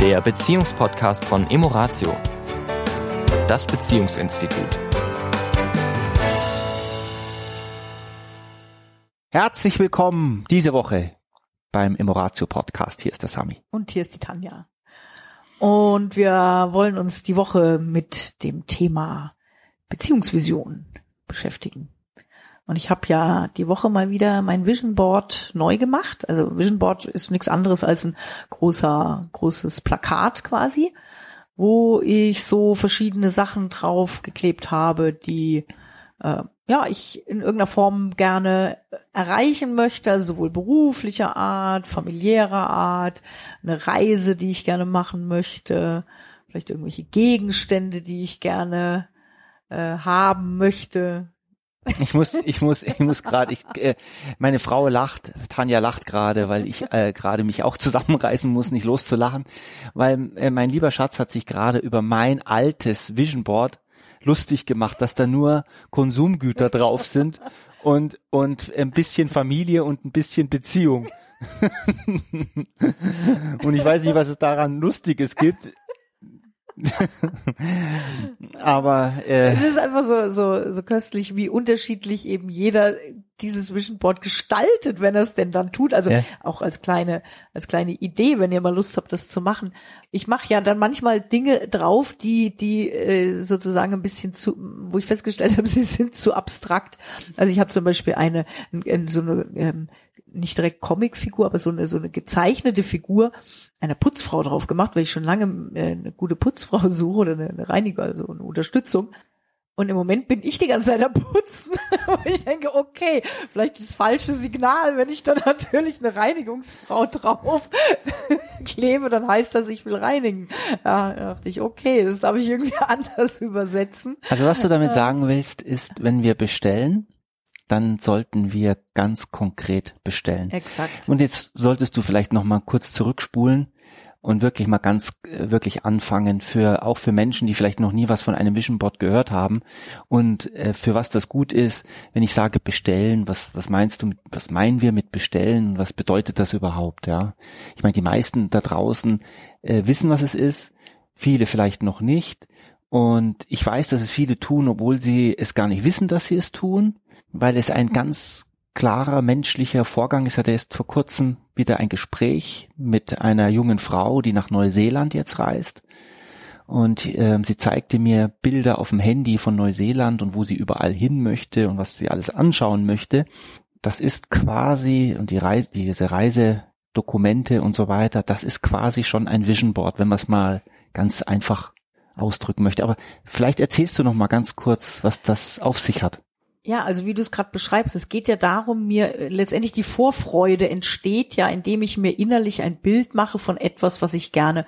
der Beziehungspodcast von Emoratio, das Beziehungsinstitut. Herzlich willkommen diese Woche beim Emoratio Podcast. Hier ist der Sami. Und hier ist die Tanja. Und wir wollen uns die Woche mit dem Thema Beziehungsvision beschäftigen. Und ich habe ja die Woche mal wieder mein Vision Board neu gemacht. Also Vision Board ist nichts anderes als ein großer, großes Plakat quasi, wo ich so verschiedene Sachen drauf geklebt habe, die äh, ja ich in irgendeiner Form gerne erreichen möchte, also sowohl beruflicher Art, familiärer Art, eine Reise, die ich gerne machen möchte, vielleicht irgendwelche Gegenstände, die ich gerne äh, haben möchte, ich muss, ich muss, ich muss gerade, ich, äh, meine Frau lacht, Tanja lacht gerade, weil ich äh, gerade mich auch zusammenreißen muss, nicht loszulachen, weil äh, mein lieber Schatz hat sich gerade über mein altes Vision Board lustig gemacht, dass da nur Konsumgüter drauf sind und und ein bisschen Familie und ein bisschen Beziehung. und ich weiß nicht, was es daran Lustiges gibt. Aber äh, es ist einfach so, so, so köstlich, wie unterschiedlich eben jeder dieses Vision Board gestaltet, wenn er es denn dann tut. Also ja. auch als kleine, als kleine Idee, wenn ihr mal Lust habt, das zu machen. Ich mache ja dann manchmal Dinge drauf, die, die äh, sozusagen ein bisschen zu, wo ich festgestellt habe, sie sind zu abstrakt. Also ich habe zum Beispiel eine, so eine ähm, nicht direkt Comicfigur, aber so eine, so eine gezeichnete Figur einer Putzfrau drauf gemacht, weil ich schon lange äh, eine gute Putzfrau suche oder eine, Reiniger, also eine Unterstützung. Und im Moment bin ich die ganze Zeit am Putzen. ich denke, okay, vielleicht das falsche Signal, wenn ich dann natürlich eine Reinigungsfrau drauf klebe, dann heißt das, ich will reinigen. Ja, da dachte ich, okay, das darf ich irgendwie anders übersetzen. Also was du damit sagen willst, ist, wenn wir bestellen, dann sollten wir ganz konkret bestellen. Exakt. Und jetzt solltest du vielleicht noch mal kurz zurückspulen und wirklich mal ganz äh, wirklich anfangen für auch für Menschen, die vielleicht noch nie was von einem Vision Board gehört haben und äh, für was das gut ist, wenn ich sage bestellen, was was meinst du mit was meinen wir mit bestellen was bedeutet das überhaupt, ja? Ich meine, die meisten da draußen äh, wissen, was es ist, viele vielleicht noch nicht und ich weiß, dass es viele tun, obwohl sie es gar nicht wissen, dass sie es tun weil es ein ganz klarer menschlicher Vorgang ist. hatte erst vor kurzem wieder ein Gespräch mit einer jungen Frau, die nach Neuseeland jetzt reist. Und äh, sie zeigte mir Bilder auf dem Handy von Neuseeland und wo sie überall hin möchte und was sie alles anschauen möchte. Das ist quasi, und die Reise, diese Reisedokumente und so weiter, das ist quasi schon ein Vision Board, wenn man es mal ganz einfach ausdrücken möchte. Aber vielleicht erzählst du noch mal ganz kurz, was das auf sich hat. Ja, also wie du es gerade beschreibst, es geht ja darum, mir äh, letztendlich die Vorfreude entsteht ja, indem ich mir innerlich ein Bild mache von etwas, was ich gerne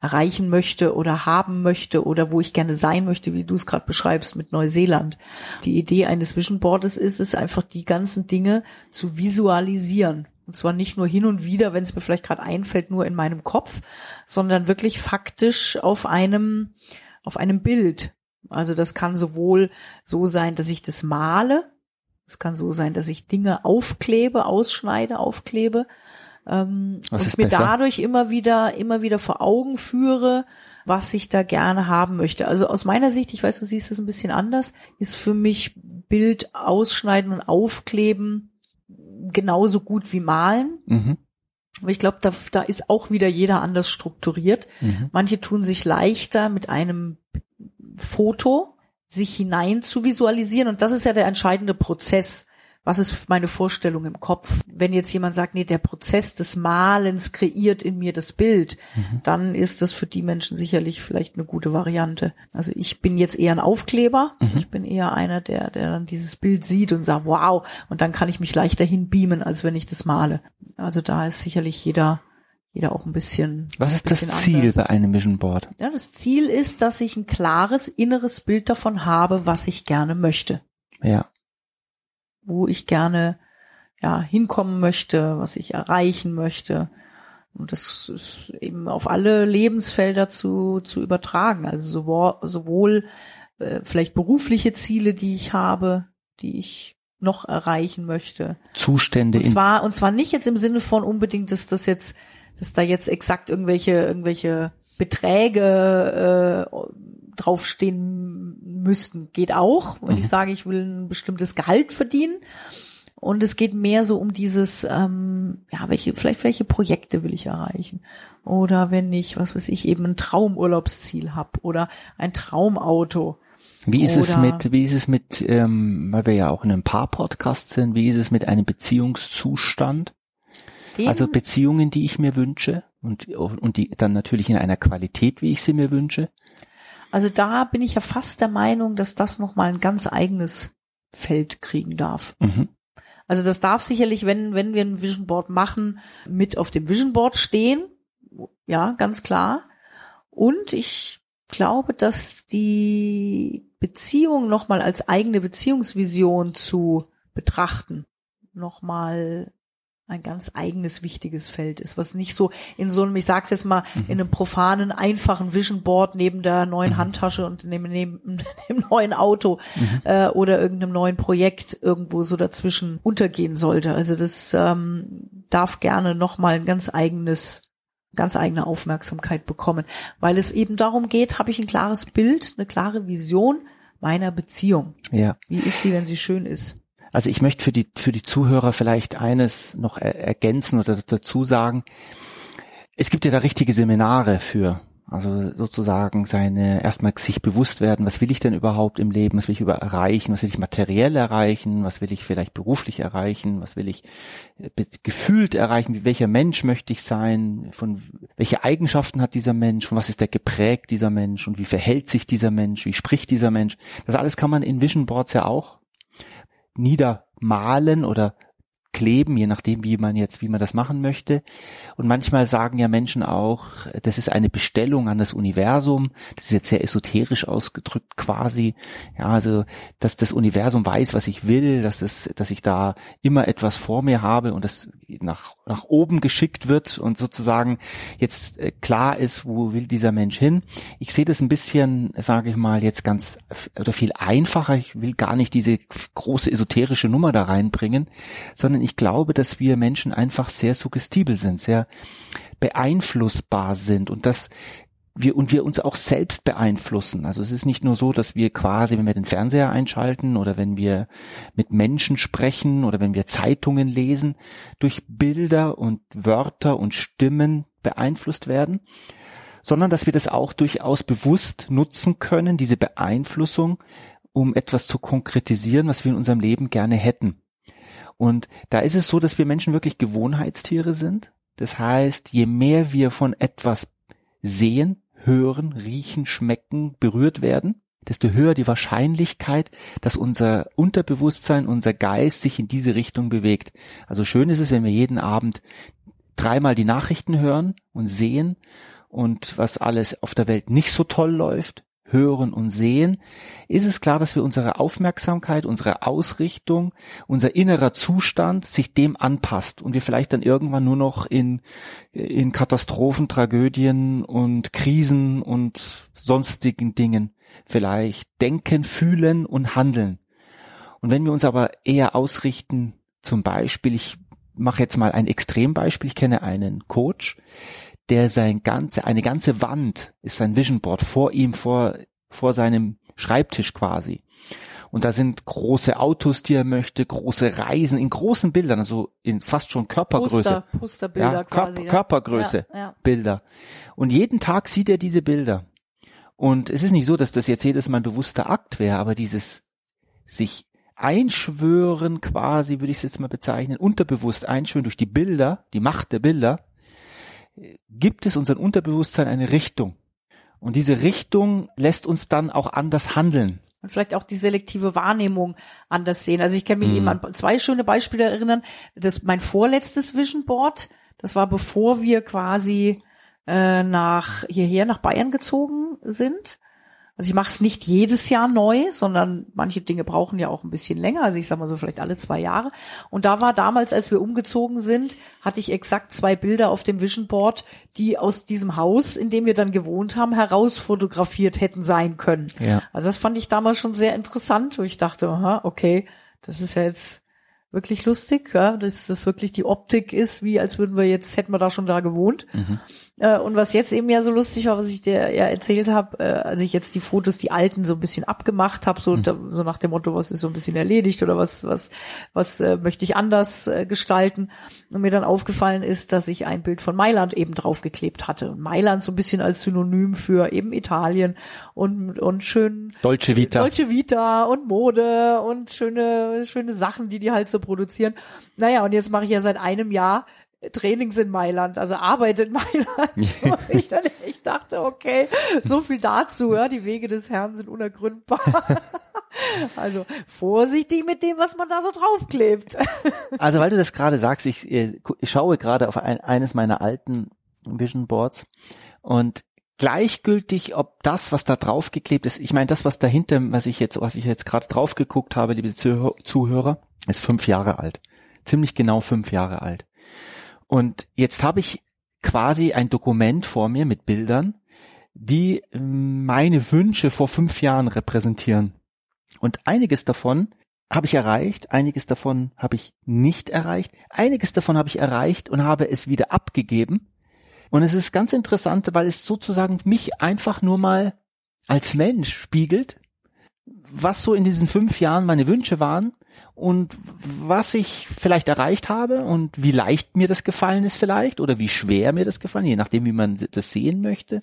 erreichen möchte oder haben möchte oder wo ich gerne sein möchte, wie du es gerade beschreibst mit Neuseeland. Die Idee eines Vision Boards ist es einfach, die ganzen Dinge zu visualisieren. Und zwar nicht nur hin und wieder, wenn es mir vielleicht gerade einfällt, nur in meinem Kopf, sondern wirklich faktisch auf einem, auf einem Bild. Also das kann sowohl so sein, dass ich das male, es kann so sein, dass ich Dinge aufklebe, ausschneide, aufklebe ähm, was und mir besser? dadurch immer wieder, immer wieder vor Augen führe, was ich da gerne haben möchte. Also aus meiner Sicht, ich weiß, du siehst das ein bisschen anders, ist für mich Bild ausschneiden und aufkleben genauso gut wie malen. Mhm. Aber ich glaube, da, da ist auch wieder jeder anders strukturiert. Mhm. Manche tun sich leichter mit einem Foto sich hinein zu visualisieren. Und das ist ja der entscheidende Prozess. Was ist meine Vorstellung im Kopf? Wenn jetzt jemand sagt, nee, der Prozess des Malens kreiert in mir das Bild, Mhm. dann ist das für die Menschen sicherlich vielleicht eine gute Variante. Also ich bin jetzt eher ein Aufkleber. Mhm. Ich bin eher einer, der, der dann dieses Bild sieht und sagt, wow, und dann kann ich mich leichter hinbeamen, als wenn ich das male. Also da ist sicherlich jeder jeder auch ein bisschen. Was ist das bisschen Ziel anders. bei einem Vision Board? Ja, das Ziel ist, dass ich ein klares inneres Bild davon habe, was ich gerne möchte, Ja. Wo ich gerne ja hinkommen möchte, was ich erreichen möchte. Und das ist eben auf alle Lebensfelder zu, zu übertragen. Also sowohl, sowohl äh, vielleicht berufliche Ziele, die ich habe, die ich noch erreichen möchte. Zustände Und zwar, und zwar nicht jetzt im Sinne von unbedingt, dass das jetzt dass da jetzt exakt irgendwelche, irgendwelche Beträge äh, draufstehen müssten. Geht auch, wenn mhm. ich sage, ich will ein bestimmtes Gehalt verdienen. Und es geht mehr so um dieses, ähm, ja, welche, vielleicht welche Projekte will ich erreichen? Oder wenn ich, was weiß ich, eben ein Traumurlaubsziel habe oder ein Traumauto. Wie ist es mit, wie ist es mit, ähm, weil wir ja auch in einem Paar-Podcast sind, wie ist es mit einem Beziehungszustand? Den? Also Beziehungen, die ich mir wünsche und, und die dann natürlich in einer Qualität, wie ich sie mir wünsche. Also da bin ich ja fast der Meinung, dass das nochmal ein ganz eigenes Feld kriegen darf. Mhm. Also das darf sicherlich, wenn, wenn wir ein Vision Board machen, mit auf dem Vision Board stehen. Ja, ganz klar. Und ich glaube, dass die Beziehung nochmal als eigene Beziehungsvision zu betrachten, nochmal ein ganz eigenes wichtiges Feld ist, was nicht so in so einem, ich sag's jetzt mal, mhm. in einem profanen, einfachen Vision Board neben der neuen mhm. Handtasche und neben, neben dem neuen Auto mhm. äh, oder irgendeinem neuen Projekt irgendwo so dazwischen untergehen sollte. Also das ähm, darf gerne nochmal ein ganz eigenes ganz eigene Aufmerksamkeit bekommen, weil es eben darum geht, habe ich ein klares Bild, eine klare Vision meiner Beziehung. Ja. Wie ist sie, wenn sie schön ist? Also ich möchte für die, für die Zuhörer vielleicht eines noch ergänzen oder dazu sagen. Es gibt ja da richtige Seminare für. Also sozusagen seine, erstmal sich bewusst werden, was will ich denn überhaupt im Leben, was will ich über erreichen, was will ich materiell erreichen, was will ich vielleicht beruflich erreichen, was will ich äh, gefühlt erreichen, welcher Mensch möchte ich sein, von welche Eigenschaften hat dieser Mensch, von was ist der geprägt dieser Mensch und wie verhält sich dieser Mensch, wie spricht dieser Mensch. Das alles kann man in Vision Boards ja auch niedermalen oder kleben, je nachdem, wie man jetzt, wie man das machen möchte. Und manchmal sagen ja Menschen auch, das ist eine Bestellung an das Universum. Das ist jetzt sehr esoterisch ausgedrückt quasi. Ja, also, dass das Universum weiß, was ich will, dass es, dass ich da immer etwas vor mir habe und das nach, nach oben geschickt wird und sozusagen jetzt äh, klar ist, wo will dieser Mensch hin. Ich sehe das ein bisschen, sage ich mal, jetzt ganz oder viel einfacher. Ich will gar nicht diese große esoterische Nummer da reinbringen, sondern ich glaube, dass wir Menschen einfach sehr suggestibel sind, sehr beeinflussbar sind und dass wir und wir uns auch selbst beeinflussen. Also es ist nicht nur so, dass wir quasi, wenn wir den Fernseher einschalten oder wenn wir mit Menschen sprechen oder wenn wir Zeitungen lesen, durch Bilder und Wörter und Stimmen beeinflusst werden, sondern dass wir das auch durchaus bewusst nutzen können, diese Beeinflussung, um etwas zu konkretisieren, was wir in unserem Leben gerne hätten. Und da ist es so, dass wir Menschen wirklich Gewohnheitstiere sind. Das heißt, je mehr wir von etwas sehen, hören, riechen, schmecken, berührt werden, desto höher die Wahrscheinlichkeit, dass unser Unterbewusstsein, unser Geist sich in diese Richtung bewegt. Also schön ist es, wenn wir jeden Abend dreimal die Nachrichten hören und sehen und was alles auf der Welt nicht so toll läuft, hören und sehen, ist es klar, dass wir unsere Aufmerksamkeit, unsere Ausrichtung, unser innerer Zustand sich dem anpasst und wir vielleicht dann irgendwann nur noch in, in Katastrophen, Tragödien und Krisen und sonstigen Dingen vielleicht denken, fühlen und handeln. Und wenn wir uns aber eher ausrichten, zum Beispiel, ich mache jetzt mal ein Extrembeispiel, ich kenne einen Coach, der sein ganze, eine ganze Wand ist sein Vision Board vor ihm, vor, vor seinem Schreibtisch quasi. Und da sind große Autos, die er möchte, große Reisen in großen Bildern, also in fast schon Körpergröße. Poster, Posterbilder ja, quasi, Körper, ja. Körpergröße ja, ja. Bilder. Und jeden Tag sieht er diese Bilder. Und es ist nicht so, dass das jetzt jedes Mal ein bewusster Akt wäre, aber dieses sich einschwören quasi, würde ich es jetzt mal bezeichnen, unterbewusst einschwören durch die Bilder, die Macht der Bilder, gibt es unserem Unterbewusstsein eine Richtung. Und diese Richtung lässt uns dann auch anders handeln. Und vielleicht auch die selektive Wahrnehmung anders sehen. Also ich kann mich mhm. eben an zwei schöne Beispiele erinnern. Das mein vorletztes Vision Board, das war bevor wir quasi äh, nach hierher nach Bayern gezogen sind. Also ich mache es nicht jedes Jahr neu, sondern manche Dinge brauchen ja auch ein bisschen länger. Also ich sag mal so vielleicht alle zwei Jahre. Und da war damals, als wir umgezogen sind, hatte ich exakt zwei Bilder auf dem Vision Board, die aus diesem Haus, in dem wir dann gewohnt haben, heraus fotografiert hätten sein können. Ja. Also das fand ich damals schon sehr interessant, wo ich dachte, aha, okay, das ist ja jetzt wirklich lustig, ja, dass das wirklich die Optik ist, wie als würden wir jetzt, hätten wir da schon da gewohnt. Mhm. Äh, und was jetzt eben ja so lustig war, was ich dir ja erzählt habe, äh, als ich jetzt die Fotos, die alten, so ein bisschen abgemacht habe, so, mhm. da, so nach dem Motto, was ist so ein bisschen erledigt oder was, was, was äh, möchte ich anders äh, gestalten. Und mir dann aufgefallen ist, dass ich ein Bild von Mailand eben draufgeklebt hatte. Und Mailand so ein bisschen als Synonym für eben Italien und, und schön Dolce Vita. Dolce Vita und Mode und schöne, schöne Sachen, die die halt so produzieren. Naja, und jetzt mache ich ja seit einem Jahr Trainings in Mailand, also Arbeit in Mailand. ich, dann, ich dachte, okay, so viel dazu, ja, die Wege des Herrn sind unergründbar. also vorsichtig mit dem, was man da so draufklebt. also weil du das gerade sagst, ich, ich schaue gerade auf ein, eines meiner alten Vision Boards und gleichgültig, ob das, was da draufgeklebt ist, ich meine, das, was dahinter, was ich jetzt, was ich jetzt gerade drauf geguckt habe, liebe Zuhörer, ist fünf Jahre alt. Ziemlich genau fünf Jahre alt. Und jetzt habe ich quasi ein Dokument vor mir mit Bildern, die ähm, meine Wünsche vor fünf Jahren repräsentieren. Und einiges davon habe ich erreicht, einiges davon habe ich nicht erreicht, einiges davon habe ich erreicht und habe es wieder abgegeben. Und es ist ganz interessant, weil es sozusagen mich einfach nur mal als Mensch spiegelt, was so in diesen fünf Jahren meine Wünsche waren und was ich vielleicht erreicht habe und wie leicht mir das gefallen ist vielleicht oder wie schwer mir das gefallen, je nachdem, wie man das sehen möchte.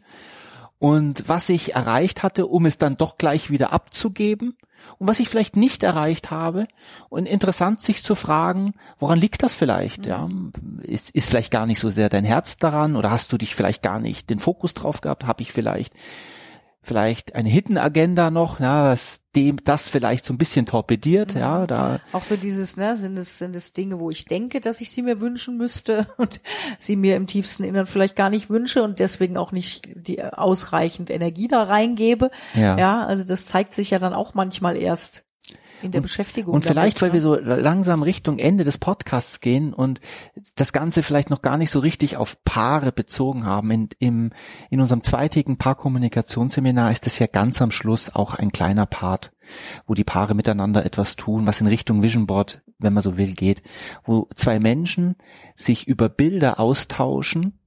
Und was ich erreicht hatte, um es dann doch gleich wieder abzugeben und was ich vielleicht nicht erreicht habe. Und interessant sich zu fragen, woran liegt das vielleicht? Ja, ist, ist vielleicht gar nicht so sehr dein Herz daran oder hast du dich vielleicht gar nicht den Fokus drauf gehabt? Habe ich vielleicht vielleicht eine Hidden Agenda noch, ja, was dem das vielleicht so ein bisschen torpediert, mhm. ja, da auch so dieses, ne, sind es sind es Dinge, wo ich denke, dass ich sie mir wünschen müsste und sie mir im tiefsten Innern vielleicht gar nicht wünsche und deswegen auch nicht die ausreichend Energie da reingebe. Ja, ja also das zeigt sich ja dann auch manchmal erst in der und, Beschäftigung. Und vielleicht, weil wir so langsam Richtung Ende des Podcasts gehen und das Ganze vielleicht noch gar nicht so richtig auf Paare bezogen haben. In, im, in unserem zweitägigen Paarkommunikationsseminar ist es ja ganz am Schluss auch ein kleiner Part, wo die Paare miteinander etwas tun, was in Richtung Vision Board, wenn man so will, geht, wo zwei Menschen sich über Bilder austauschen,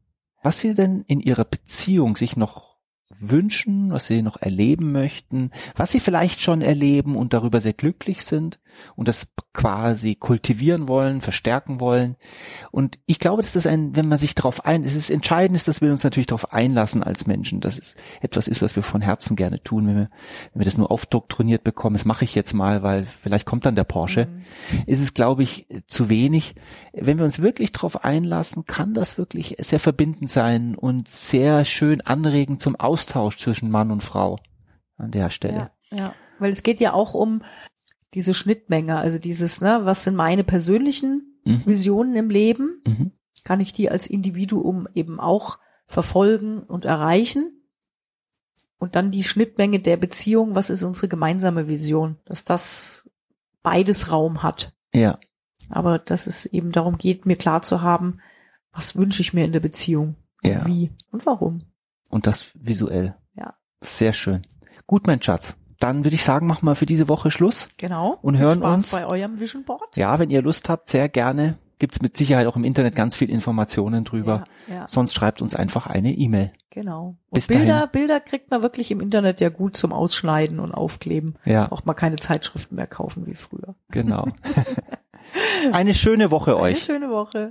was sie denn in ihrer Beziehung sich noch wünschen, was sie noch erleben möchten, was sie vielleicht schon erleben und darüber sehr glücklich sind und das quasi kultivieren wollen, verstärken wollen. Und ich glaube, dass das ein, wenn man sich darauf ein, es ist entscheidend ist, dass wir uns natürlich darauf einlassen als Menschen, dass es etwas ist, was wir von Herzen gerne tun, wenn wir, wenn wir das nur aufdoktriniert bekommen, das mache ich jetzt mal, weil vielleicht kommt dann der Porsche, mhm. ist es, glaube ich, zu wenig. Wenn wir uns wirklich darauf einlassen, kann das wirklich sehr verbindend sein und sehr schön anregen zum Austausch zwischen Mann und Frau an der Stelle. Ja, ja. weil es geht ja auch um diese Schnittmenge, also dieses, ne, was sind meine persönlichen mhm. Visionen im Leben? Mhm. Kann ich die als Individuum eben auch verfolgen und erreichen? Und dann die Schnittmenge der Beziehung, was ist unsere gemeinsame Vision, dass das beides Raum hat. Ja. Aber dass es eben darum geht, mir klar zu haben, was wünsche ich mir in der Beziehung? Ja. Wie und warum? Und das visuell. Ja. Sehr schön. Gut, mein Schatz dann würde ich sagen, machen wir für diese Woche Schluss. Genau. Und hören Spaß uns bei eurem Vision Board. Ja, wenn ihr Lust habt, sehr gerne. Gibt's mit Sicherheit auch im Internet ganz viel Informationen drüber. Ja, ja. Sonst schreibt uns einfach eine E-Mail. Genau. Und Bis Bilder, dahin. Bilder kriegt man wirklich im Internet ja gut zum Ausschneiden und Aufkleben. Ja. Braucht man keine Zeitschriften mehr kaufen wie früher. Genau. eine schöne Woche eine euch. Eine schöne Woche.